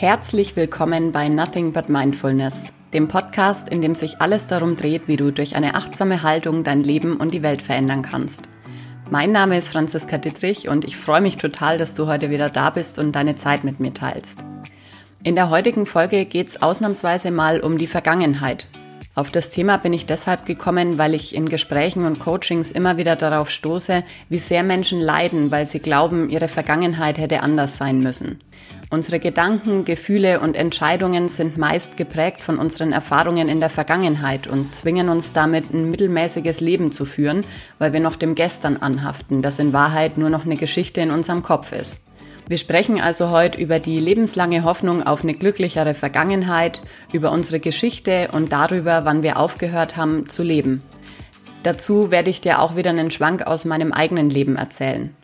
Herzlich willkommen bei Nothing But Mindfulness, dem Podcast, in dem sich alles darum dreht, wie du durch eine achtsame Haltung dein Leben und die Welt verändern kannst. Mein Name ist Franziska Dittrich und ich freue mich total, dass du heute wieder da bist und deine Zeit mit mir teilst. In der heutigen Folge geht es ausnahmsweise mal um die Vergangenheit, auf das Thema bin ich deshalb gekommen, weil ich in Gesprächen und Coachings immer wieder darauf stoße, wie sehr Menschen leiden, weil sie glauben, ihre Vergangenheit hätte anders sein müssen. Unsere Gedanken, Gefühle und Entscheidungen sind meist geprägt von unseren Erfahrungen in der Vergangenheit und zwingen uns damit ein mittelmäßiges Leben zu führen, weil wir noch dem Gestern anhaften, das in Wahrheit nur noch eine Geschichte in unserem Kopf ist. Wir sprechen also heute über die lebenslange Hoffnung auf eine glücklichere Vergangenheit, über unsere Geschichte und darüber, wann wir aufgehört haben zu leben. Dazu werde ich dir auch wieder einen Schwank aus meinem eigenen Leben erzählen.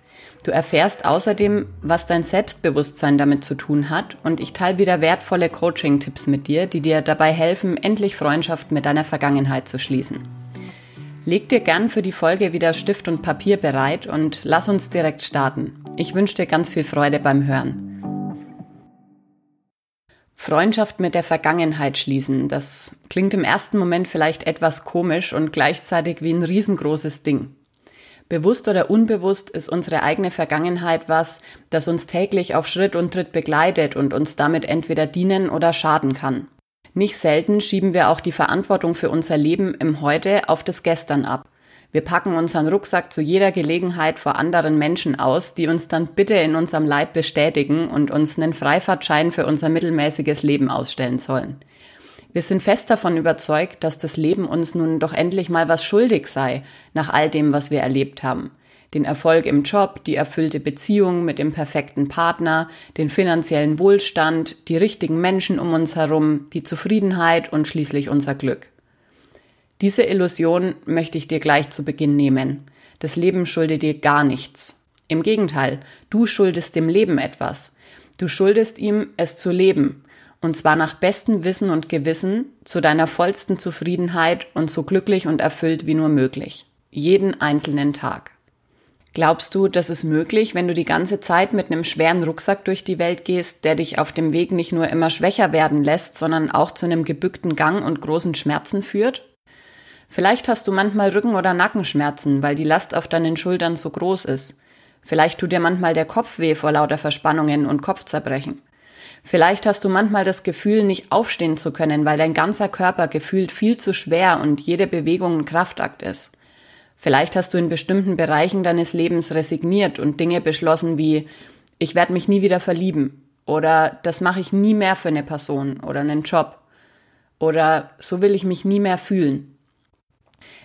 Du erfährst außerdem, was dein Selbstbewusstsein damit zu tun hat und ich teile wieder wertvolle Coaching-Tipps mit dir, die dir dabei helfen, endlich Freundschaft mit deiner Vergangenheit zu schließen. Leg dir gern für die Folge wieder Stift und Papier bereit und lass uns direkt starten. Ich wünsche dir ganz viel Freude beim Hören. Freundschaft mit der Vergangenheit schließen, das klingt im ersten Moment vielleicht etwas komisch und gleichzeitig wie ein riesengroßes Ding. Bewusst oder unbewusst ist unsere eigene Vergangenheit was, das uns täglich auf Schritt und Tritt begleitet und uns damit entweder dienen oder schaden kann. Nicht selten schieben wir auch die Verantwortung für unser Leben im Heute auf das Gestern ab. Wir packen unseren Rucksack zu jeder Gelegenheit vor anderen Menschen aus, die uns dann bitte in unserem Leid bestätigen und uns einen Freifahrtschein für unser mittelmäßiges Leben ausstellen sollen. Wir sind fest davon überzeugt, dass das Leben uns nun doch endlich mal was schuldig sei, nach all dem, was wir erlebt haben den Erfolg im Job, die erfüllte Beziehung mit dem perfekten Partner, den finanziellen Wohlstand, die richtigen Menschen um uns herum, die Zufriedenheit und schließlich unser Glück. Diese Illusion möchte ich dir gleich zu Beginn nehmen. Das Leben schuldet dir gar nichts. Im Gegenteil, du schuldest dem Leben etwas. Du schuldest ihm, es zu leben, und zwar nach bestem Wissen und Gewissen, zu deiner vollsten Zufriedenheit und so glücklich und erfüllt wie nur möglich. Jeden einzelnen Tag. Glaubst du, das ist möglich, wenn du die ganze Zeit mit einem schweren Rucksack durch die Welt gehst, der dich auf dem Weg nicht nur immer schwächer werden lässt, sondern auch zu einem gebückten Gang und großen Schmerzen führt? Vielleicht hast du manchmal Rücken- oder Nackenschmerzen, weil die Last auf deinen Schultern so groß ist. Vielleicht tut dir manchmal der Kopf weh vor lauter Verspannungen und Kopfzerbrechen. Vielleicht hast du manchmal das Gefühl, nicht aufstehen zu können, weil dein ganzer Körper gefühlt viel zu schwer und jede Bewegung ein Kraftakt ist. Vielleicht hast du in bestimmten Bereichen deines Lebens resigniert und Dinge beschlossen wie ich werde mich nie wieder verlieben oder das mache ich nie mehr für eine Person oder einen Job oder so will ich mich nie mehr fühlen.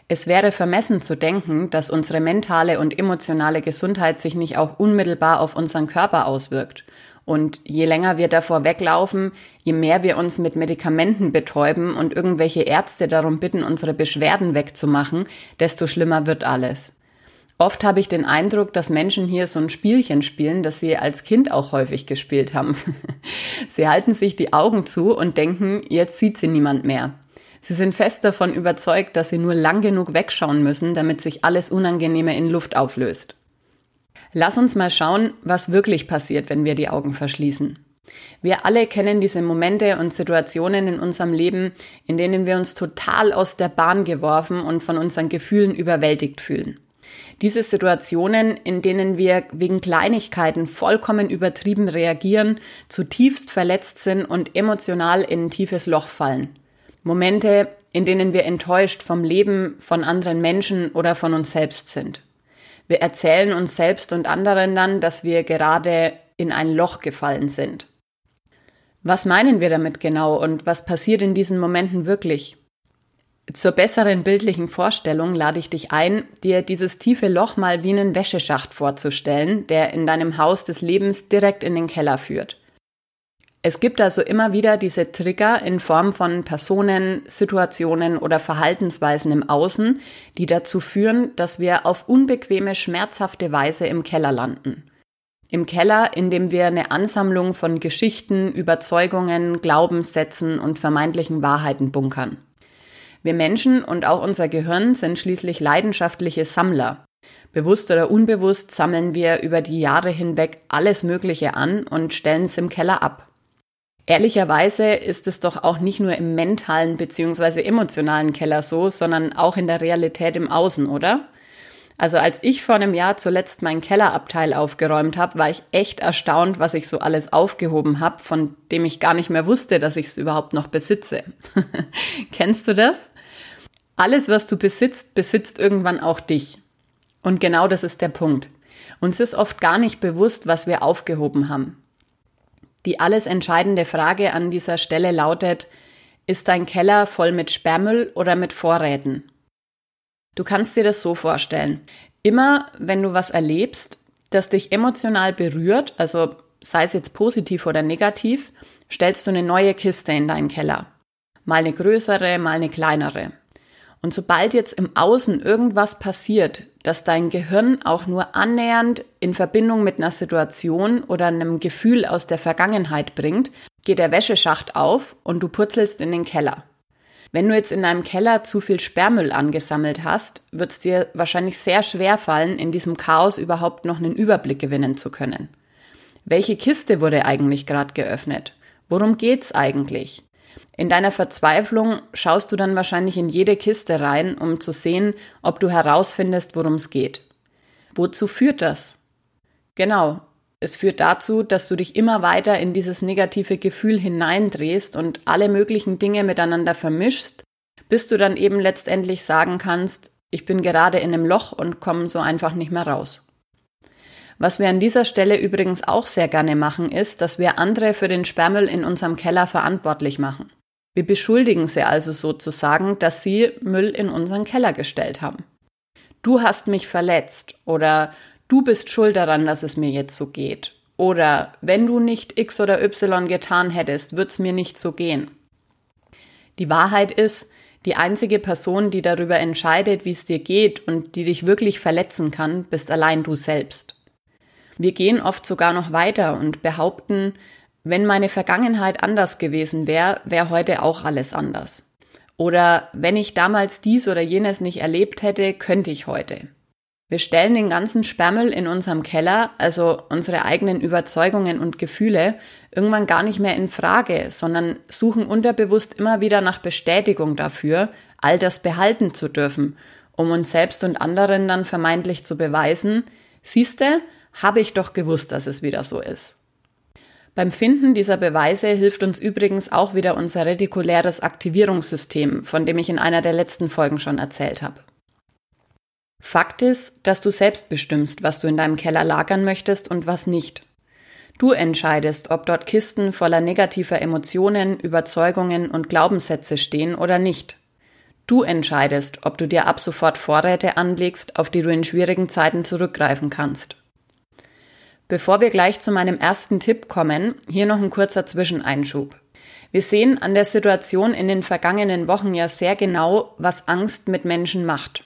Es wäre vermessen zu denken, dass unsere mentale und emotionale Gesundheit sich nicht auch unmittelbar auf unseren Körper auswirkt und je länger wir davor weglaufen, je mehr wir uns mit Medikamenten betäuben und irgendwelche Ärzte darum bitten, unsere Beschwerden wegzumachen, desto schlimmer wird alles. Oft habe ich den Eindruck, dass Menschen hier so ein Spielchen spielen, das sie als Kind auch häufig gespielt haben. sie halten sich die Augen zu und denken, jetzt sieht sie niemand mehr. Sie sind fest davon überzeugt, dass sie nur lang genug wegschauen müssen, damit sich alles Unangenehme in Luft auflöst. Lass uns mal schauen, was wirklich passiert, wenn wir die Augen verschließen. Wir alle kennen diese Momente und Situationen in unserem Leben, in denen wir uns total aus der Bahn geworfen und von unseren Gefühlen überwältigt fühlen. Diese Situationen, in denen wir wegen Kleinigkeiten vollkommen übertrieben reagieren, zutiefst verletzt sind und emotional in ein tiefes Loch fallen. Momente, in denen wir enttäuscht vom Leben, von anderen Menschen oder von uns selbst sind. Wir erzählen uns selbst und anderen dann, dass wir gerade in ein Loch gefallen sind. Was meinen wir damit genau und was passiert in diesen Momenten wirklich? Zur besseren bildlichen Vorstellung lade ich dich ein, dir dieses tiefe Loch mal wie einen Wäscheschacht vorzustellen, der in deinem Haus des Lebens direkt in den Keller führt. Es gibt also immer wieder diese Trigger in Form von Personen, Situationen oder Verhaltensweisen im Außen, die dazu führen, dass wir auf unbequeme, schmerzhafte Weise im Keller landen. Im Keller, in dem wir eine Ansammlung von Geschichten, Überzeugungen, Glaubenssätzen und vermeintlichen Wahrheiten bunkern. Wir Menschen und auch unser Gehirn sind schließlich leidenschaftliche Sammler. Bewusst oder unbewusst sammeln wir über die Jahre hinweg alles Mögliche an und stellen es im Keller ab. Ehrlicherweise ist es doch auch nicht nur im mentalen bzw. emotionalen Keller so, sondern auch in der Realität im Außen, oder? Also als ich vor einem Jahr zuletzt meinen Kellerabteil aufgeräumt habe, war ich echt erstaunt, was ich so alles aufgehoben habe, von dem ich gar nicht mehr wusste, dass ich es überhaupt noch besitze. Kennst du das? Alles, was du besitzt, besitzt irgendwann auch dich. Und genau das ist der Punkt. Uns ist oft gar nicht bewusst, was wir aufgehoben haben. Die alles entscheidende Frage an dieser Stelle lautet, ist dein Keller voll mit Sperrmüll oder mit Vorräten? Du kannst dir das so vorstellen. Immer wenn du was erlebst, das dich emotional berührt, also sei es jetzt positiv oder negativ, stellst du eine neue Kiste in deinen Keller. Mal eine größere, mal eine kleinere. Und sobald jetzt im Außen irgendwas passiert, das dein Gehirn auch nur annähernd in Verbindung mit einer Situation oder einem Gefühl aus der Vergangenheit bringt, geht der Wäscheschacht auf und du purzelst in den Keller. Wenn du jetzt in deinem Keller zu viel Sperrmüll angesammelt hast, wird es dir wahrscheinlich sehr schwer fallen, in diesem Chaos überhaupt noch einen Überblick gewinnen zu können. Welche Kiste wurde eigentlich gerade geöffnet? Worum geht's eigentlich? In deiner Verzweiflung schaust du dann wahrscheinlich in jede Kiste rein, um zu sehen, ob du herausfindest, worum es geht. Wozu führt das? Genau, es führt dazu, dass du dich immer weiter in dieses negative Gefühl hineindrehst und alle möglichen Dinge miteinander vermischst, bis du dann eben letztendlich sagen kannst, ich bin gerade in einem Loch und komme so einfach nicht mehr raus. Was wir an dieser Stelle übrigens auch sehr gerne machen, ist, dass wir andere für den Sperrmüll in unserem Keller verantwortlich machen. Wir beschuldigen sie also sozusagen, dass sie Müll in unseren Keller gestellt haben. Du hast mich verletzt oder du bist schuld daran, dass es mir jetzt so geht. Oder wenn du nicht X oder Y getan hättest, wird's mir nicht so gehen. Die Wahrheit ist, die einzige Person, die darüber entscheidet, wie es dir geht und die dich wirklich verletzen kann, bist allein du selbst. Wir gehen oft sogar noch weiter und behaupten, wenn meine Vergangenheit anders gewesen wäre, wäre heute auch alles anders. Oder wenn ich damals dies oder jenes nicht erlebt hätte, könnte ich heute. Wir stellen den ganzen Sperrmüll in unserem Keller, also unsere eigenen Überzeugungen und Gefühle, irgendwann gar nicht mehr in Frage, sondern suchen unterbewusst immer wieder nach Bestätigung dafür, all das behalten zu dürfen, um uns selbst und anderen dann vermeintlich zu beweisen, siehste, habe ich doch gewusst, dass es wieder so ist. Beim Finden dieser Beweise hilft uns übrigens auch wieder unser retikuläres Aktivierungssystem, von dem ich in einer der letzten Folgen schon erzählt habe. Fakt ist, dass du selbst bestimmst, was du in deinem Keller lagern möchtest und was nicht. Du entscheidest, ob dort Kisten voller negativer Emotionen, Überzeugungen und Glaubenssätze stehen oder nicht. Du entscheidest, ob du dir ab sofort Vorräte anlegst, auf die du in schwierigen Zeiten zurückgreifen kannst. Bevor wir gleich zu meinem ersten Tipp kommen, hier noch ein kurzer Zwischeneinschub. Wir sehen an der Situation in den vergangenen Wochen ja sehr genau, was Angst mit Menschen macht.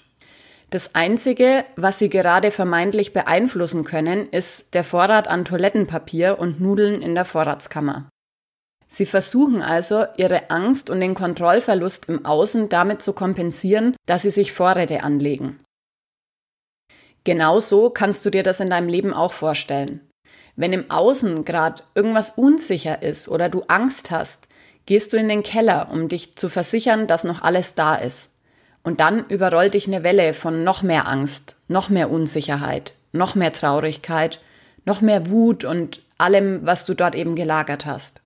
Das Einzige, was sie gerade vermeintlich beeinflussen können, ist der Vorrat an Toilettenpapier und Nudeln in der Vorratskammer. Sie versuchen also, ihre Angst und den Kontrollverlust im Außen damit zu kompensieren, dass sie sich Vorräte anlegen. Genauso kannst du dir das in deinem Leben auch vorstellen. Wenn im Außen gerade irgendwas unsicher ist oder du Angst hast, gehst du in den Keller, um dich zu versichern, dass noch alles da ist. Und dann überrollt dich eine Welle von noch mehr Angst, noch mehr Unsicherheit, noch mehr Traurigkeit, noch mehr Wut und allem, was du dort eben gelagert hast.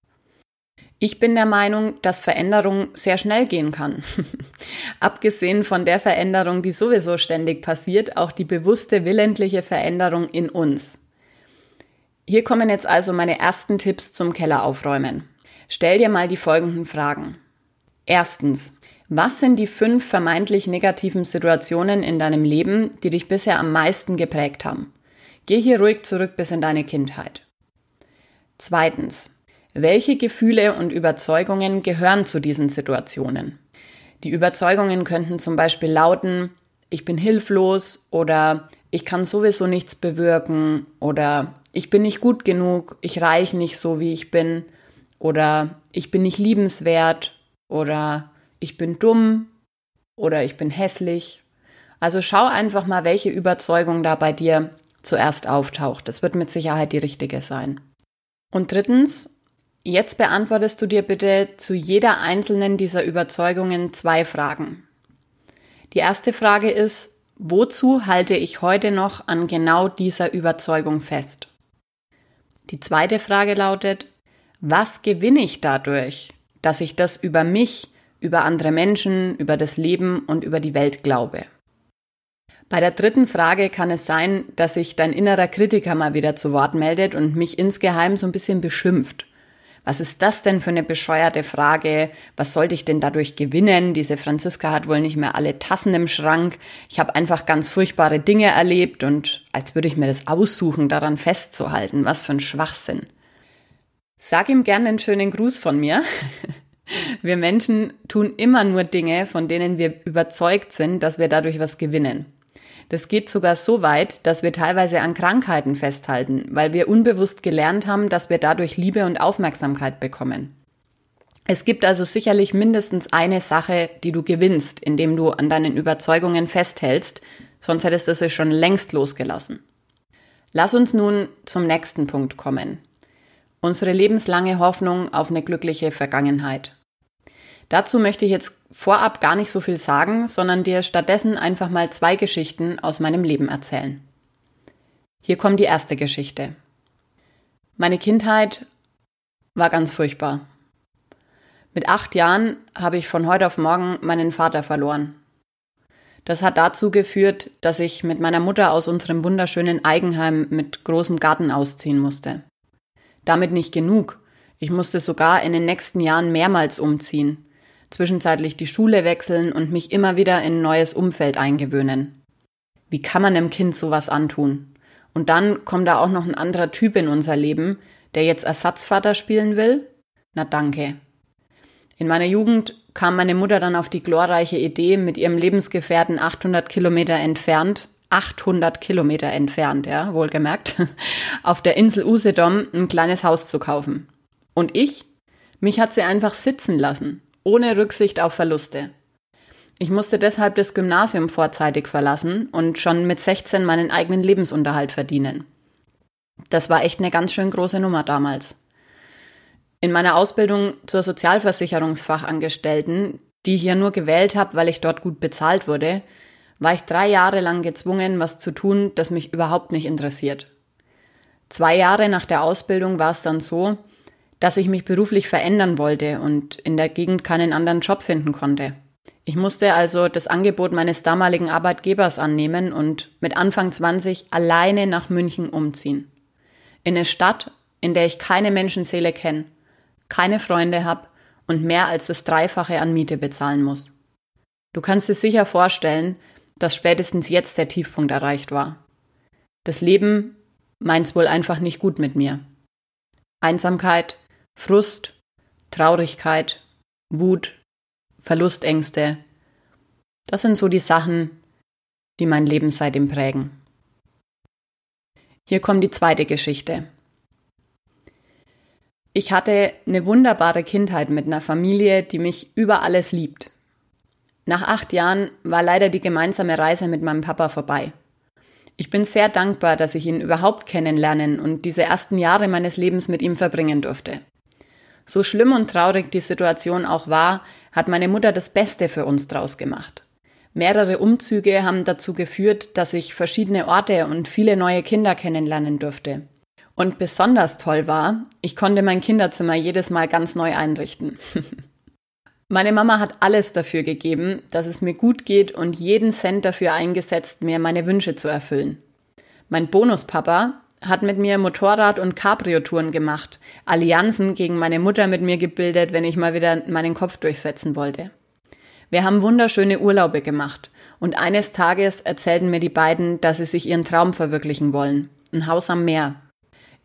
Ich bin der Meinung, dass Veränderung sehr schnell gehen kann. Abgesehen von der Veränderung, die sowieso ständig passiert, auch die bewusste willentliche Veränderung in uns. Hier kommen jetzt also meine ersten Tipps zum Keller aufräumen. Stell dir mal die folgenden Fragen. Erstens, was sind die fünf vermeintlich negativen Situationen in deinem Leben, die dich bisher am meisten geprägt haben? Geh hier ruhig zurück bis in deine Kindheit. Zweitens. Welche Gefühle und Überzeugungen gehören zu diesen Situationen? Die Überzeugungen könnten zum Beispiel lauten, ich bin hilflos oder ich kann sowieso nichts bewirken oder ich bin nicht gut genug, ich reich nicht so, wie ich bin oder ich bin nicht liebenswert oder ich bin dumm oder ich bin hässlich. Also schau einfach mal, welche Überzeugung da bei dir zuerst auftaucht. Das wird mit Sicherheit die richtige sein. Und drittens, jetzt beantwortest du dir bitte zu jeder einzelnen dieser Überzeugungen zwei Fragen. Die erste Frage ist, wozu halte ich heute noch an genau dieser Überzeugung fest? Die zweite Frage lautet, was gewinne ich dadurch, dass ich das über mich, über andere Menschen, über das Leben und über die Welt glaube? Bei der dritten Frage kann es sein, dass sich dein innerer Kritiker mal wieder zu Wort meldet und mich insgeheim so ein bisschen beschimpft. Was ist das denn für eine bescheuerte Frage? Was sollte ich denn dadurch gewinnen? Diese Franziska hat wohl nicht mehr alle Tassen im Schrank. Ich habe einfach ganz furchtbare Dinge erlebt und als würde ich mir das aussuchen, daran festzuhalten. Was für ein Schwachsinn. Sag ihm gerne einen schönen Gruß von mir. Wir Menschen tun immer nur Dinge, von denen wir überzeugt sind, dass wir dadurch was gewinnen. Das geht sogar so weit, dass wir teilweise an Krankheiten festhalten, weil wir unbewusst gelernt haben, dass wir dadurch Liebe und Aufmerksamkeit bekommen. Es gibt also sicherlich mindestens eine Sache, die du gewinnst, indem du an deinen Überzeugungen festhältst, sonst hättest du sie schon längst losgelassen. Lass uns nun zum nächsten Punkt kommen. Unsere lebenslange Hoffnung auf eine glückliche Vergangenheit. Dazu möchte ich jetzt vorab gar nicht so viel sagen, sondern dir stattdessen einfach mal zwei Geschichten aus meinem Leben erzählen. Hier kommt die erste Geschichte. Meine Kindheit war ganz furchtbar. Mit acht Jahren habe ich von heute auf morgen meinen Vater verloren. Das hat dazu geführt, dass ich mit meiner Mutter aus unserem wunderschönen Eigenheim mit großem Garten ausziehen musste. Damit nicht genug. Ich musste sogar in den nächsten Jahren mehrmals umziehen, zwischenzeitlich die Schule wechseln und mich immer wieder in ein neues Umfeld eingewöhnen. Wie kann man einem Kind sowas antun? Und dann kommt da auch noch ein anderer Typ in unser Leben, der jetzt Ersatzvater spielen will? Na danke. In meiner Jugend kam meine Mutter dann auf die glorreiche Idee, mit ihrem Lebensgefährten 800 Kilometer entfernt, 800 Kilometer entfernt, ja, wohlgemerkt, auf der Insel Usedom ein kleines Haus zu kaufen. Und ich? Mich hat sie einfach sitzen lassen ohne Rücksicht auf Verluste. Ich musste deshalb das Gymnasium vorzeitig verlassen und schon mit 16 meinen eigenen Lebensunterhalt verdienen. Das war echt eine ganz schön große Nummer damals. In meiner Ausbildung zur Sozialversicherungsfachangestellten, die ich ja nur gewählt habe, weil ich dort gut bezahlt wurde, war ich drei Jahre lang gezwungen, was zu tun, das mich überhaupt nicht interessiert. Zwei Jahre nach der Ausbildung war es dann so, dass ich mich beruflich verändern wollte und in der Gegend keinen anderen Job finden konnte. Ich musste also das Angebot meines damaligen Arbeitgebers annehmen und mit Anfang 20 alleine nach München umziehen. In eine Stadt, in der ich keine Menschenseele kenne, keine Freunde habe und mehr als das Dreifache an Miete bezahlen muss. Du kannst dir sicher vorstellen, dass spätestens jetzt der Tiefpunkt erreicht war. Das Leben meint's wohl einfach nicht gut mit mir. Einsamkeit, Frust, Traurigkeit, Wut, Verlustängste. Das sind so die Sachen, die mein Leben seitdem prägen. Hier kommt die zweite Geschichte. Ich hatte eine wunderbare Kindheit mit einer Familie, die mich über alles liebt. Nach acht Jahren war leider die gemeinsame Reise mit meinem Papa vorbei. Ich bin sehr dankbar, dass ich ihn überhaupt kennenlernen und diese ersten Jahre meines Lebens mit ihm verbringen durfte. So schlimm und traurig die Situation auch war, hat meine Mutter das Beste für uns draus gemacht. Mehrere Umzüge haben dazu geführt, dass ich verschiedene Orte und viele neue Kinder kennenlernen durfte. Und besonders toll war, ich konnte mein Kinderzimmer jedes Mal ganz neu einrichten. meine Mama hat alles dafür gegeben, dass es mir gut geht und jeden Cent dafür eingesetzt, mir meine Wünsche zu erfüllen. Mein Bonuspapa hat mit mir Motorrad- und Cabrio-Touren gemacht, Allianzen gegen meine Mutter mit mir gebildet, wenn ich mal wieder meinen Kopf durchsetzen wollte. Wir haben wunderschöne Urlaube gemacht und eines Tages erzählten mir die beiden, dass sie sich ihren Traum verwirklichen wollen. Ein Haus am Meer.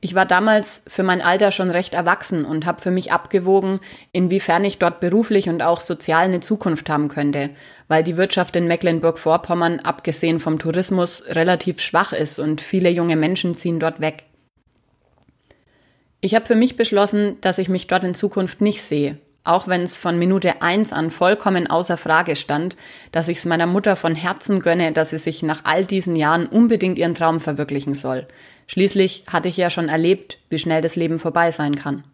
Ich war damals für mein Alter schon recht erwachsen und habe für mich abgewogen, inwiefern ich dort beruflich und auch sozial eine Zukunft haben könnte, weil die Wirtschaft in Mecklenburg-Vorpommern, abgesehen vom Tourismus, relativ schwach ist und viele junge Menschen ziehen dort weg. Ich habe für mich beschlossen, dass ich mich dort in Zukunft nicht sehe auch wenn es von Minute eins an vollkommen außer Frage stand, dass ich es meiner Mutter von Herzen gönne, dass sie sich nach all diesen Jahren unbedingt ihren Traum verwirklichen soll. Schließlich hatte ich ja schon erlebt, wie schnell das Leben vorbei sein kann.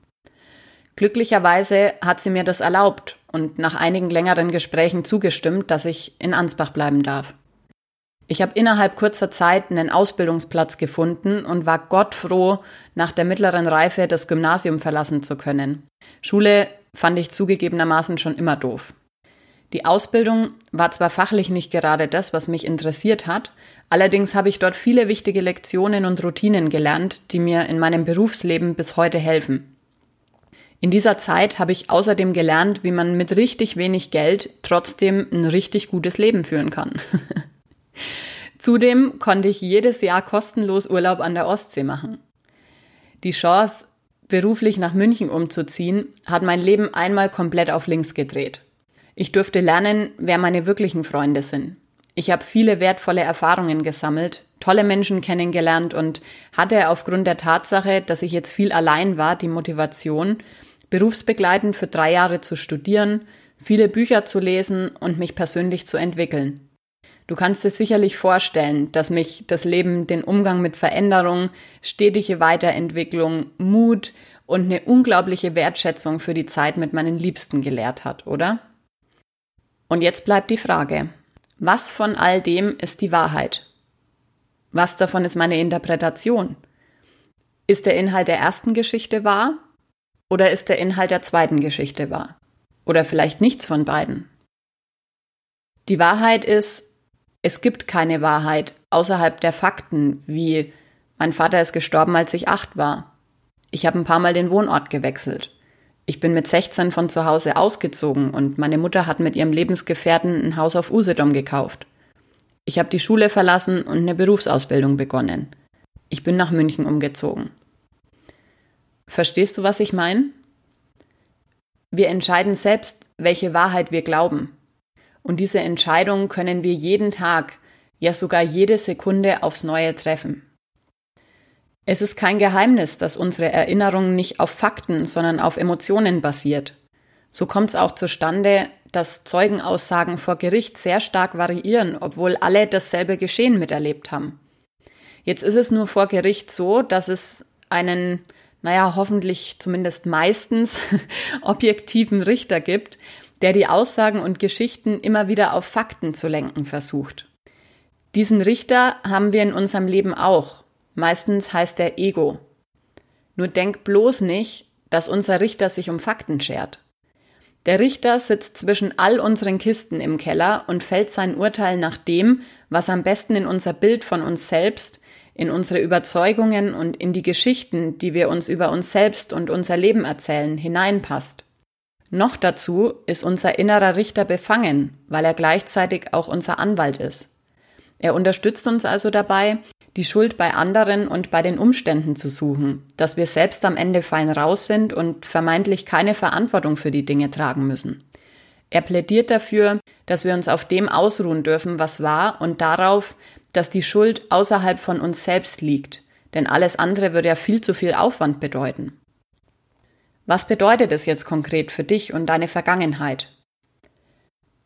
Glücklicherweise hat sie mir das erlaubt und nach einigen längeren Gesprächen zugestimmt, dass ich in Ansbach bleiben darf. Ich habe innerhalb kurzer Zeit einen Ausbildungsplatz gefunden und war gottfroh, nach der mittleren Reife das Gymnasium verlassen zu können. Schule fand ich zugegebenermaßen schon immer doof. Die Ausbildung war zwar fachlich nicht gerade das, was mich interessiert hat, allerdings habe ich dort viele wichtige Lektionen und Routinen gelernt, die mir in meinem Berufsleben bis heute helfen. In dieser Zeit habe ich außerdem gelernt, wie man mit richtig wenig Geld trotzdem ein richtig gutes Leben führen kann. Zudem konnte ich jedes Jahr kostenlos Urlaub an der Ostsee machen. Die Chance, beruflich nach München umzuziehen, hat mein Leben einmal komplett auf links gedreht. Ich durfte lernen, wer meine wirklichen Freunde sind. Ich habe viele wertvolle Erfahrungen gesammelt, tolle Menschen kennengelernt und hatte aufgrund der Tatsache, dass ich jetzt viel allein war, die Motivation, berufsbegleitend für drei Jahre zu studieren, viele Bücher zu lesen und mich persönlich zu entwickeln. Du kannst dir sicherlich vorstellen, dass mich das Leben den Umgang mit Veränderung, stetige Weiterentwicklung, Mut und eine unglaubliche Wertschätzung für die Zeit mit meinen Liebsten gelehrt hat, oder? Und jetzt bleibt die Frage, was von all dem ist die Wahrheit? Was davon ist meine Interpretation? Ist der Inhalt der ersten Geschichte wahr? Oder ist der Inhalt der zweiten Geschichte wahr? Oder vielleicht nichts von beiden? Die Wahrheit ist, es gibt keine Wahrheit außerhalb der Fakten, wie mein Vater ist gestorben, als ich acht war. Ich habe ein paar Mal den Wohnort gewechselt. Ich bin mit 16 von zu Hause ausgezogen und meine Mutter hat mit ihrem Lebensgefährten ein Haus auf Usedom gekauft. Ich habe die Schule verlassen und eine Berufsausbildung begonnen. Ich bin nach München umgezogen. Verstehst du, was ich meine? Wir entscheiden selbst, welche Wahrheit wir glauben. Und diese Entscheidung können wir jeden Tag, ja sogar jede Sekunde aufs Neue treffen. Es ist kein Geheimnis, dass unsere Erinnerung nicht auf Fakten, sondern auf Emotionen basiert. So kommt es auch zustande, dass Zeugenaussagen vor Gericht sehr stark variieren, obwohl alle dasselbe Geschehen miterlebt haben. Jetzt ist es nur vor Gericht so, dass es einen, naja, hoffentlich zumindest meistens objektiven Richter gibt, der die Aussagen und Geschichten immer wieder auf Fakten zu lenken versucht. Diesen Richter haben wir in unserem Leben auch. Meistens heißt er Ego. Nur denk bloß nicht, dass unser Richter sich um Fakten schert. Der Richter sitzt zwischen all unseren Kisten im Keller und fällt sein Urteil nach dem, was am besten in unser Bild von uns selbst, in unsere Überzeugungen und in die Geschichten, die wir uns über uns selbst und unser Leben erzählen, hineinpasst. Noch dazu ist unser innerer Richter befangen, weil er gleichzeitig auch unser Anwalt ist. Er unterstützt uns also dabei, die Schuld bei anderen und bei den Umständen zu suchen, dass wir selbst am Ende fein raus sind und vermeintlich keine Verantwortung für die Dinge tragen müssen. Er plädiert dafür, dass wir uns auf dem ausruhen dürfen, was war und darauf, dass die Schuld außerhalb von uns selbst liegt, denn alles andere würde ja viel zu viel Aufwand bedeuten. Was bedeutet es jetzt konkret für dich und deine Vergangenheit?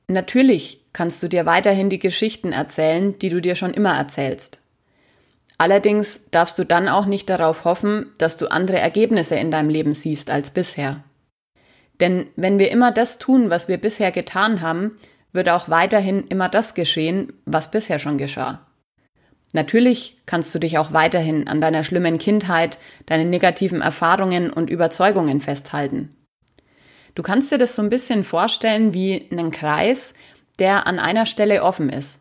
Natürlich kannst du dir weiterhin die Geschichten erzählen, die du dir schon immer erzählst. Allerdings darfst du dann auch nicht darauf hoffen, dass du andere Ergebnisse in deinem Leben siehst als bisher. Denn wenn wir immer das tun, was wir bisher getan haben, wird auch weiterhin immer das geschehen, was bisher schon geschah. Natürlich kannst du dich auch weiterhin an deiner schlimmen Kindheit, deinen negativen Erfahrungen und Überzeugungen festhalten. Du kannst dir das so ein bisschen vorstellen wie einen Kreis, der an einer Stelle offen ist.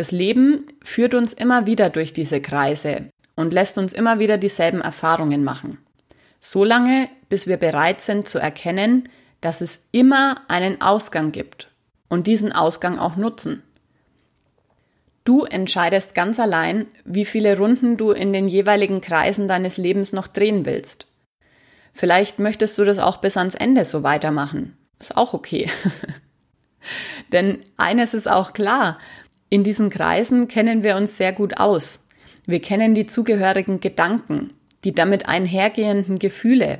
Das Leben führt uns immer wieder durch diese Kreise und lässt uns immer wieder dieselben Erfahrungen machen. Solange, bis wir bereit sind zu erkennen, dass es immer einen Ausgang gibt und diesen Ausgang auch nutzen. Du entscheidest ganz allein, wie viele Runden du in den jeweiligen Kreisen deines Lebens noch drehen willst. Vielleicht möchtest du das auch bis ans Ende so weitermachen. Ist auch okay. Denn eines ist auch klar, in diesen Kreisen kennen wir uns sehr gut aus. Wir kennen die zugehörigen Gedanken, die damit einhergehenden Gefühle,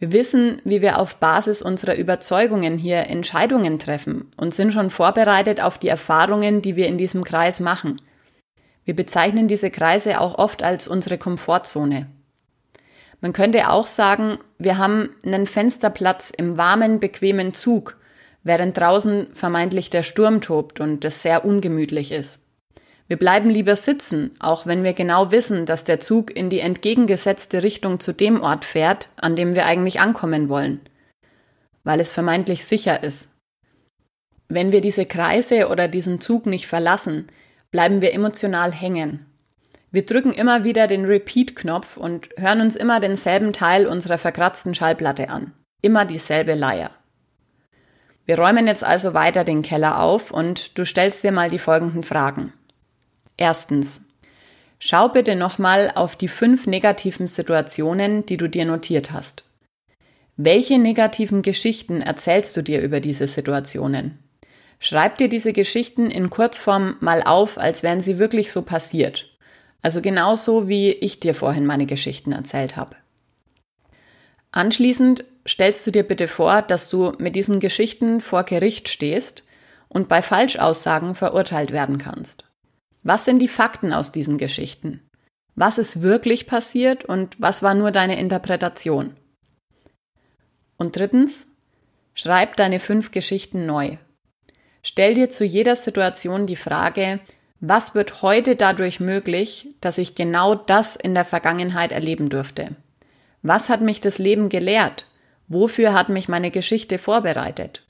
wir wissen, wie wir auf Basis unserer Überzeugungen hier Entscheidungen treffen und sind schon vorbereitet auf die Erfahrungen, die wir in diesem Kreis machen. Wir bezeichnen diese Kreise auch oft als unsere Komfortzone. Man könnte auch sagen, wir haben einen Fensterplatz im warmen, bequemen Zug, während draußen vermeintlich der Sturm tobt und es sehr ungemütlich ist. Wir bleiben lieber sitzen, auch wenn wir genau wissen, dass der Zug in die entgegengesetzte Richtung zu dem Ort fährt, an dem wir eigentlich ankommen wollen, weil es vermeintlich sicher ist. Wenn wir diese Kreise oder diesen Zug nicht verlassen, bleiben wir emotional hängen. Wir drücken immer wieder den Repeat-Knopf und hören uns immer denselben Teil unserer verkratzten Schallplatte an. Immer dieselbe Leier. Wir räumen jetzt also weiter den Keller auf und du stellst dir mal die folgenden Fragen. Erstens. Schau bitte nochmal auf die fünf negativen Situationen, die du dir notiert hast. Welche negativen Geschichten erzählst du dir über diese Situationen? Schreib dir diese Geschichten in Kurzform mal auf, als wären sie wirklich so passiert. Also genauso wie ich dir vorhin meine Geschichten erzählt habe. Anschließend stellst du dir bitte vor, dass du mit diesen Geschichten vor Gericht stehst und bei Falschaussagen verurteilt werden kannst. Was sind die Fakten aus diesen Geschichten? Was ist wirklich passiert und was war nur deine Interpretation? Und drittens, schreib deine fünf Geschichten neu. Stell dir zu jeder Situation die Frage, was wird heute dadurch möglich, dass ich genau das in der Vergangenheit erleben durfte? Was hat mich das Leben gelehrt? Wofür hat mich meine Geschichte vorbereitet?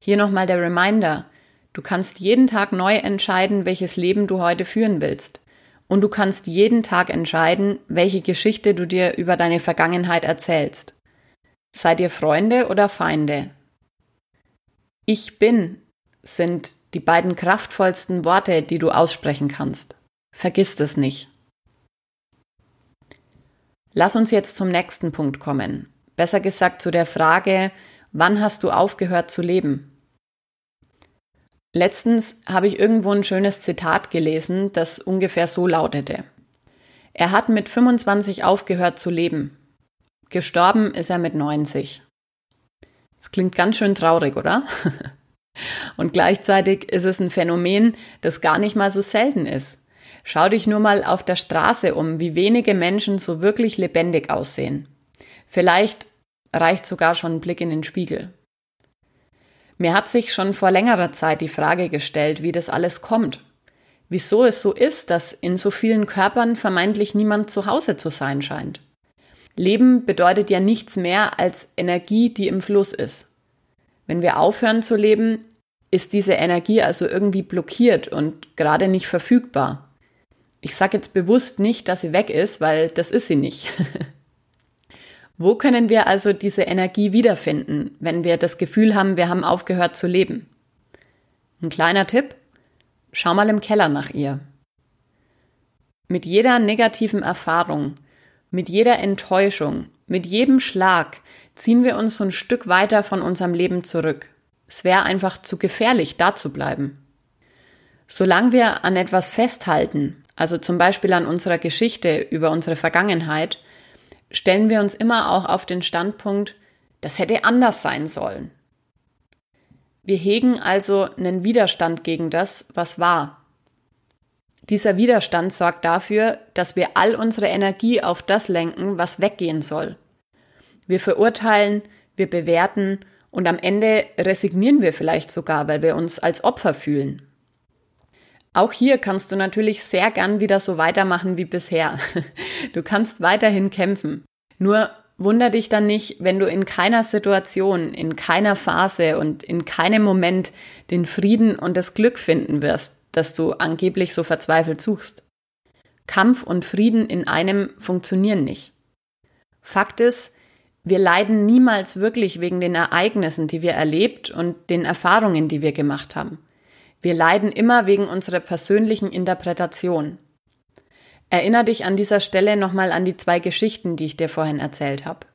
Hier nochmal der Reminder. Du kannst jeden Tag neu entscheiden, welches Leben du heute führen willst. Und du kannst jeden Tag entscheiden, welche Geschichte du dir über deine Vergangenheit erzählst. Seid ihr Freunde oder Feinde? Ich bin sind die beiden kraftvollsten Worte, die du aussprechen kannst. Vergiss das nicht. Lass uns jetzt zum nächsten Punkt kommen. Besser gesagt zu der Frage, wann hast du aufgehört zu leben? Letztens habe ich irgendwo ein schönes Zitat gelesen, das ungefähr so lautete. Er hat mit 25 aufgehört zu leben. Gestorben ist er mit 90. Das klingt ganz schön traurig, oder? Und gleichzeitig ist es ein Phänomen, das gar nicht mal so selten ist. Schau dich nur mal auf der Straße um, wie wenige Menschen so wirklich lebendig aussehen. Vielleicht reicht sogar schon ein Blick in den Spiegel. Mir hat sich schon vor längerer Zeit die Frage gestellt, wie das alles kommt. Wieso es so ist, dass in so vielen Körpern vermeintlich niemand zu Hause zu sein scheint. Leben bedeutet ja nichts mehr als Energie, die im Fluss ist. Wenn wir aufhören zu leben, ist diese Energie also irgendwie blockiert und gerade nicht verfügbar. Ich sage jetzt bewusst nicht, dass sie weg ist, weil das ist sie nicht. Wo können wir also diese Energie wiederfinden, wenn wir das Gefühl haben, wir haben aufgehört zu leben? Ein kleiner Tipp, schau mal im Keller nach ihr. Mit jeder negativen Erfahrung mit jeder Enttäuschung, mit jedem Schlag ziehen wir uns so ein Stück weiter von unserem Leben zurück. Es wäre einfach zu gefährlich, da zu bleiben. Solange wir an etwas festhalten, also zum Beispiel an unserer Geschichte über unsere Vergangenheit, stellen wir uns immer auch auf den Standpunkt, das hätte anders sein sollen. Wir hegen also einen Widerstand gegen das, was war. Dieser Widerstand sorgt dafür, dass wir all unsere Energie auf das lenken, was weggehen soll. Wir verurteilen, wir bewerten und am Ende resignieren wir vielleicht sogar, weil wir uns als Opfer fühlen. Auch hier kannst du natürlich sehr gern wieder so weitermachen wie bisher. Du kannst weiterhin kämpfen. Nur wunder dich dann nicht, wenn du in keiner Situation, in keiner Phase und in keinem Moment den Frieden und das Glück finden wirst, das du angeblich so verzweifelt suchst. Kampf und Frieden in einem funktionieren nicht. Fakt ist, wir leiden niemals wirklich wegen den Ereignissen, die wir erlebt und den Erfahrungen, die wir gemacht haben. Wir leiden immer wegen unserer persönlichen Interpretation. Erinner dich an dieser Stelle nochmal an die zwei Geschichten, die ich dir vorhin erzählt habe.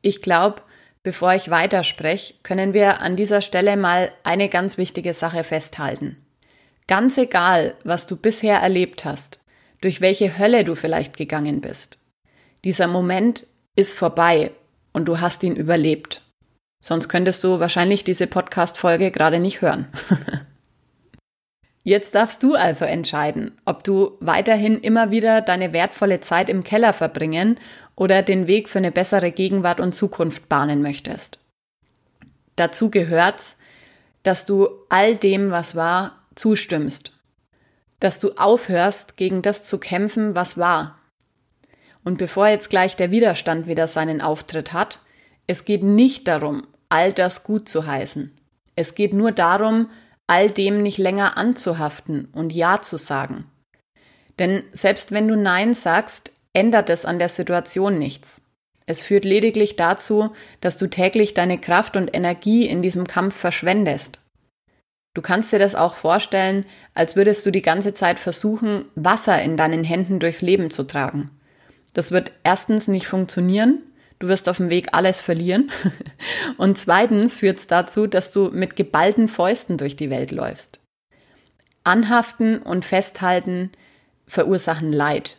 Ich glaube, bevor ich weiterspreche, können wir an dieser Stelle mal eine ganz wichtige Sache festhalten. Ganz egal, was du bisher erlebt hast, durch welche Hölle du vielleicht gegangen bist. Dieser Moment ist vorbei und du hast ihn überlebt. Sonst könntest du wahrscheinlich diese Podcast-Folge gerade nicht hören. Jetzt darfst du also entscheiden, ob du weiterhin immer wieder deine wertvolle Zeit im Keller verbringen oder den Weg für eine bessere Gegenwart und Zukunft bahnen möchtest. Dazu gehört's, dass du all dem, was war, zustimmst. Dass du aufhörst, gegen das zu kämpfen, was war. Und bevor jetzt gleich der Widerstand wieder seinen Auftritt hat, es geht nicht darum, all das gut zu heißen. Es geht nur darum, all dem nicht länger anzuhaften und Ja zu sagen. Denn selbst wenn du Nein sagst, ändert es an der Situation nichts. Es führt lediglich dazu, dass du täglich deine Kraft und Energie in diesem Kampf verschwendest. Du kannst dir das auch vorstellen, als würdest du die ganze Zeit versuchen, Wasser in deinen Händen durchs Leben zu tragen. Das wird erstens nicht funktionieren, du wirst auf dem Weg alles verlieren. Und zweitens führt es dazu, dass du mit geballten Fäusten durch die Welt läufst. Anhaften und Festhalten verursachen Leid.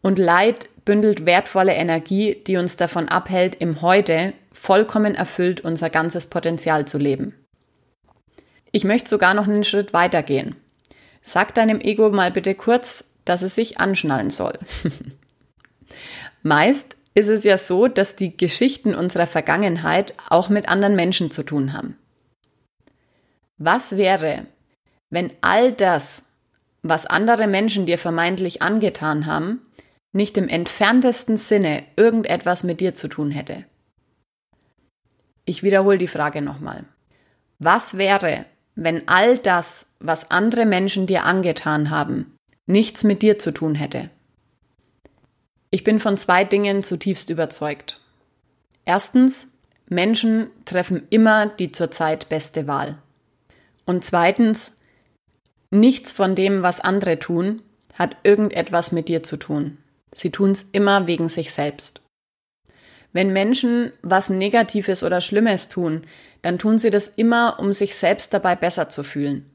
Und Leid bündelt wertvolle Energie, die uns davon abhält, im Heute vollkommen erfüllt unser ganzes Potenzial zu leben. Ich möchte sogar noch einen Schritt weiter gehen. Sag deinem Ego mal bitte kurz, dass es sich anschnallen soll. Meist ist es ja so, dass die Geschichten unserer Vergangenheit auch mit anderen Menschen zu tun haben. Was wäre, wenn all das, was andere Menschen dir vermeintlich angetan haben, nicht im entferntesten Sinne irgendetwas mit dir zu tun hätte? Ich wiederhole die Frage nochmal. Was wäre, wenn all das, was andere Menschen dir angetan haben, nichts mit dir zu tun hätte? Ich bin von zwei Dingen zutiefst überzeugt. Erstens, Menschen treffen immer die zurzeit beste Wahl. Und zweitens, nichts von dem, was andere tun, hat irgendetwas mit dir zu tun. Sie tun es immer wegen sich selbst. Wenn Menschen was Negatives oder Schlimmes tun, dann tun sie das immer, um sich selbst dabei besser zu fühlen.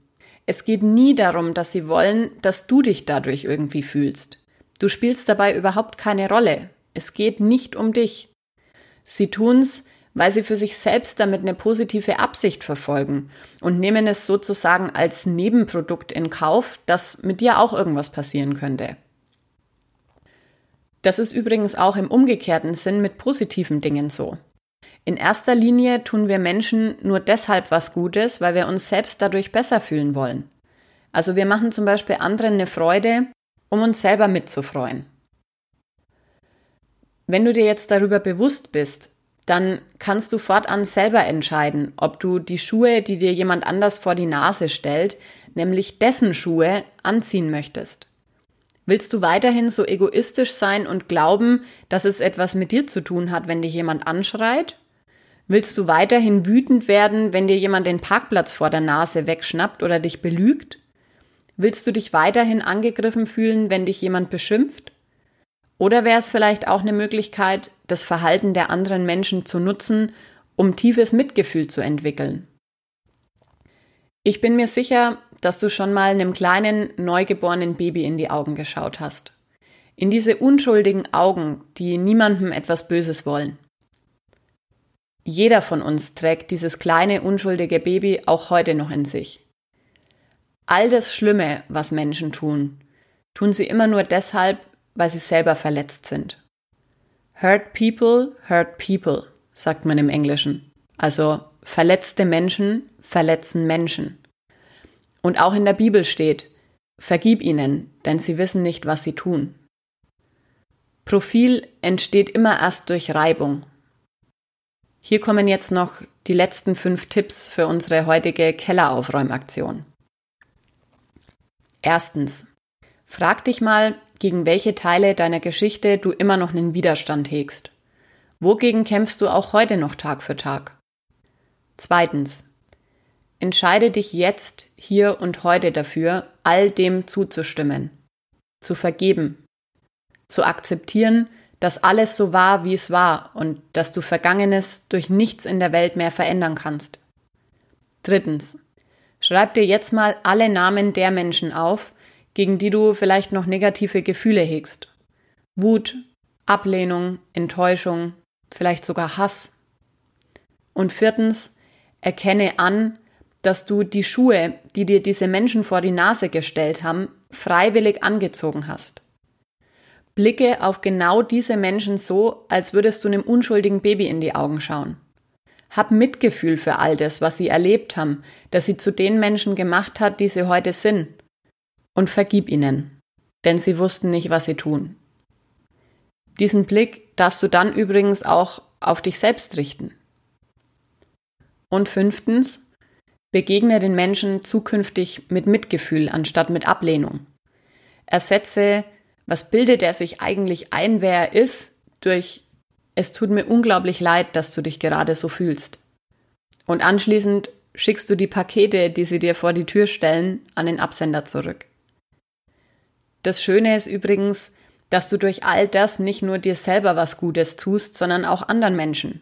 Es geht nie darum, dass sie wollen, dass du dich dadurch irgendwie fühlst. Du spielst dabei überhaupt keine Rolle. Es geht nicht um dich. Sie tun's, weil sie für sich selbst damit eine positive Absicht verfolgen und nehmen es sozusagen als Nebenprodukt in Kauf, dass mit dir auch irgendwas passieren könnte. Das ist übrigens auch im umgekehrten Sinn mit positiven Dingen so. In erster Linie tun wir Menschen nur deshalb was Gutes, weil wir uns selbst dadurch besser fühlen wollen. Also wir machen zum Beispiel anderen eine Freude, um uns selber mitzufreuen. Wenn du dir jetzt darüber bewusst bist, dann kannst du fortan selber entscheiden, ob du die Schuhe, die dir jemand anders vor die Nase stellt, nämlich dessen Schuhe, anziehen möchtest. Willst du weiterhin so egoistisch sein und glauben, dass es etwas mit dir zu tun hat, wenn dich jemand anschreit? Willst du weiterhin wütend werden, wenn dir jemand den Parkplatz vor der Nase wegschnappt oder dich belügt? Willst du dich weiterhin angegriffen fühlen, wenn dich jemand beschimpft? Oder wäre es vielleicht auch eine Möglichkeit, das Verhalten der anderen Menschen zu nutzen, um tiefes Mitgefühl zu entwickeln? Ich bin mir sicher, dass du schon mal einem kleinen, neugeborenen Baby in die Augen geschaut hast. In diese unschuldigen Augen, die niemandem etwas Böses wollen. Jeder von uns trägt dieses kleine, unschuldige Baby auch heute noch in sich. All das Schlimme, was Menschen tun, tun sie immer nur deshalb, weil sie selber verletzt sind. Hurt people, hurt people, sagt man im Englischen. Also verletzte Menschen verletzen Menschen. Und auch in der Bibel steht, vergib ihnen, denn sie wissen nicht, was sie tun. Profil entsteht immer erst durch Reibung. Hier kommen jetzt noch die letzten fünf Tipps für unsere heutige Kelleraufräumaktion. Erstens. Frag dich mal, gegen welche Teile deiner Geschichte du immer noch einen Widerstand hegst. Wogegen kämpfst du auch heute noch Tag für Tag? Zweitens. Entscheide dich jetzt, hier und heute dafür, all dem zuzustimmen, zu vergeben, zu akzeptieren, dass alles so war, wie es war und dass du Vergangenes durch nichts in der Welt mehr verändern kannst. Drittens. Schreib dir jetzt mal alle Namen der Menschen auf, gegen die du vielleicht noch negative Gefühle hegst. Wut, Ablehnung, Enttäuschung, vielleicht sogar Hass. Und viertens, erkenne an, dass du die Schuhe, die dir diese Menschen vor die Nase gestellt haben, freiwillig angezogen hast. Blicke auf genau diese Menschen so, als würdest du einem unschuldigen Baby in die Augen schauen. Hab Mitgefühl für all das, was sie erlebt haben, dass sie zu den Menschen gemacht hat, die sie heute sind. Und vergib ihnen, denn sie wussten nicht, was sie tun. Diesen Blick darfst du dann übrigens auch auf dich selbst richten. Und fünftens, begegne den Menschen zukünftig mit Mitgefühl anstatt mit Ablehnung. Ersetze was bildet er sich eigentlich ein, wer er ist, durch es tut mir unglaublich leid, dass du dich gerade so fühlst. Und anschließend schickst du die Pakete, die sie dir vor die Tür stellen, an den Absender zurück. Das Schöne ist übrigens, dass du durch all das nicht nur dir selber was Gutes tust, sondern auch anderen Menschen.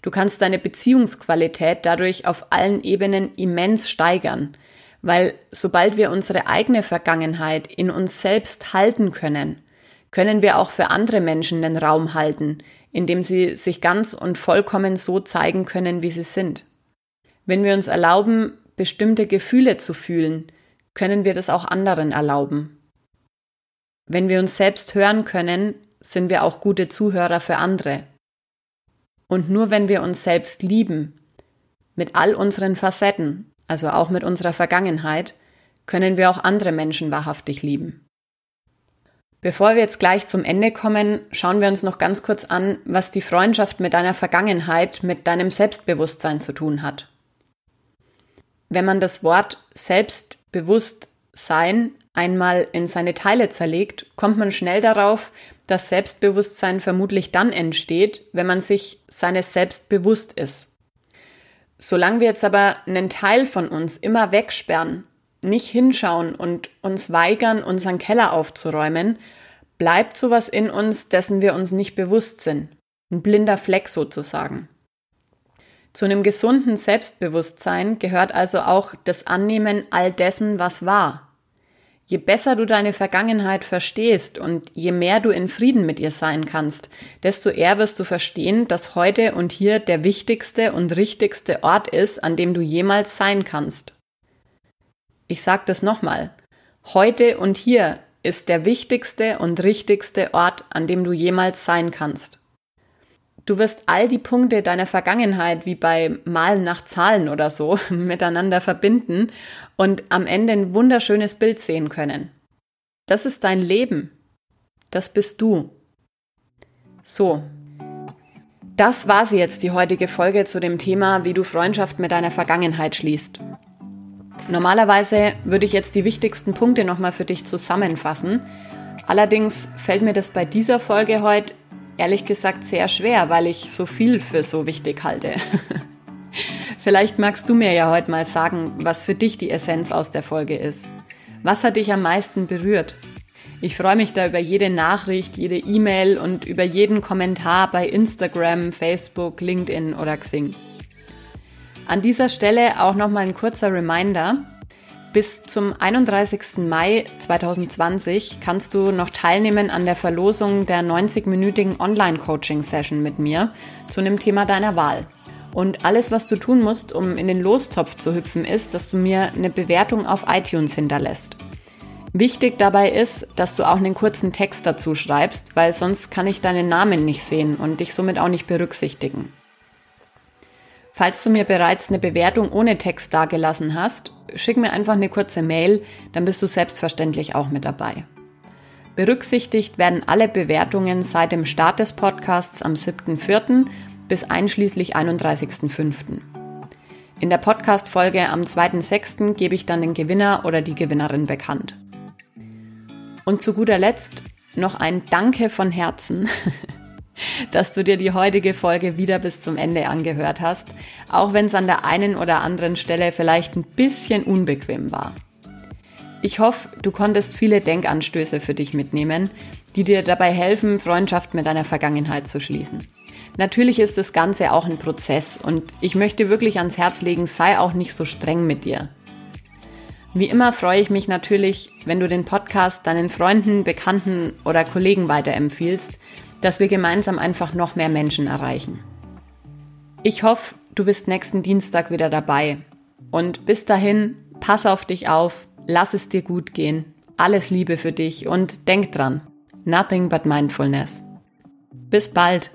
Du kannst deine Beziehungsqualität dadurch auf allen Ebenen immens steigern, weil sobald wir unsere eigene Vergangenheit in uns selbst halten können, können wir auch für andere Menschen den Raum halten, in dem sie sich ganz und vollkommen so zeigen können, wie sie sind. Wenn wir uns erlauben, bestimmte Gefühle zu fühlen, können wir das auch anderen erlauben. Wenn wir uns selbst hören können, sind wir auch gute Zuhörer für andere. Und nur wenn wir uns selbst lieben, mit all unseren Facetten, also auch mit unserer Vergangenheit, können wir auch andere Menschen wahrhaftig lieben. Bevor wir jetzt gleich zum Ende kommen, schauen wir uns noch ganz kurz an, was die Freundschaft mit deiner Vergangenheit, mit deinem Selbstbewusstsein zu tun hat. Wenn man das Wort Selbstbewusstsein einmal in seine Teile zerlegt, kommt man schnell darauf, dass Selbstbewusstsein vermutlich dann entsteht, wenn man sich seines Selbst bewusst ist. Solange wir jetzt aber einen Teil von uns immer wegsperren, nicht hinschauen und uns weigern, unseren Keller aufzuräumen, bleibt sowas in uns, dessen wir uns nicht bewusst sind. Ein blinder Fleck sozusagen. Zu einem gesunden Selbstbewusstsein gehört also auch das Annehmen all dessen, was war. Je besser du deine Vergangenheit verstehst und je mehr du in Frieden mit ihr sein kannst, desto eher wirst du verstehen, dass heute und hier der wichtigste und richtigste Ort ist, an dem du jemals sein kannst. Ich sag das nochmal. Heute und hier ist der wichtigste und richtigste Ort, an dem du jemals sein kannst. Du wirst all die Punkte deiner Vergangenheit, wie bei Malen nach Zahlen oder so, miteinander verbinden und am Ende ein wunderschönes Bild sehen können. Das ist dein Leben. Das bist du. So. Das war sie jetzt, die heutige Folge zu dem Thema, wie du Freundschaft mit deiner Vergangenheit schließt. Normalerweise würde ich jetzt die wichtigsten Punkte nochmal für dich zusammenfassen. Allerdings fällt mir das bei dieser Folge heute ehrlich gesagt sehr schwer, weil ich so viel für so wichtig halte. Vielleicht magst du mir ja heute mal sagen, was für dich die Essenz aus der Folge ist. Was hat dich am meisten berührt? Ich freue mich da über jede Nachricht, jede E-Mail und über jeden Kommentar bei Instagram, Facebook, LinkedIn oder Xing. An dieser Stelle auch nochmal ein kurzer Reminder. Bis zum 31. Mai 2020 kannst du noch teilnehmen an der Verlosung der 90-minütigen Online-Coaching-Session mit mir zu einem Thema deiner Wahl. Und alles, was du tun musst, um in den Lostopf zu hüpfen, ist, dass du mir eine Bewertung auf iTunes hinterlässt. Wichtig dabei ist, dass du auch einen kurzen Text dazu schreibst, weil sonst kann ich deinen Namen nicht sehen und dich somit auch nicht berücksichtigen. Falls du mir bereits eine Bewertung ohne Text dagelassen hast, schick mir einfach eine kurze Mail, dann bist du selbstverständlich auch mit dabei. Berücksichtigt werden alle Bewertungen seit dem Start des Podcasts am 7.4. bis einschließlich 31.5. In der Podcast-Folge am 2.6. gebe ich dann den Gewinner oder die Gewinnerin bekannt. Und zu guter Letzt noch ein Danke von Herzen dass du dir die heutige Folge wieder bis zum Ende angehört hast, auch wenn es an der einen oder anderen Stelle vielleicht ein bisschen unbequem war. Ich hoffe, du konntest viele Denkanstöße für dich mitnehmen, die dir dabei helfen, Freundschaft mit deiner Vergangenheit zu schließen. Natürlich ist das Ganze auch ein Prozess und ich möchte wirklich ans Herz legen, sei auch nicht so streng mit dir. Wie immer freue ich mich natürlich, wenn du den Podcast deinen Freunden, Bekannten oder Kollegen weiterempfiehlst, dass wir gemeinsam einfach noch mehr Menschen erreichen. Ich hoffe, du bist nächsten Dienstag wieder dabei. Und bis dahin, pass auf dich auf, lass es dir gut gehen. Alles Liebe für dich und denk dran. Nothing but mindfulness. Bis bald.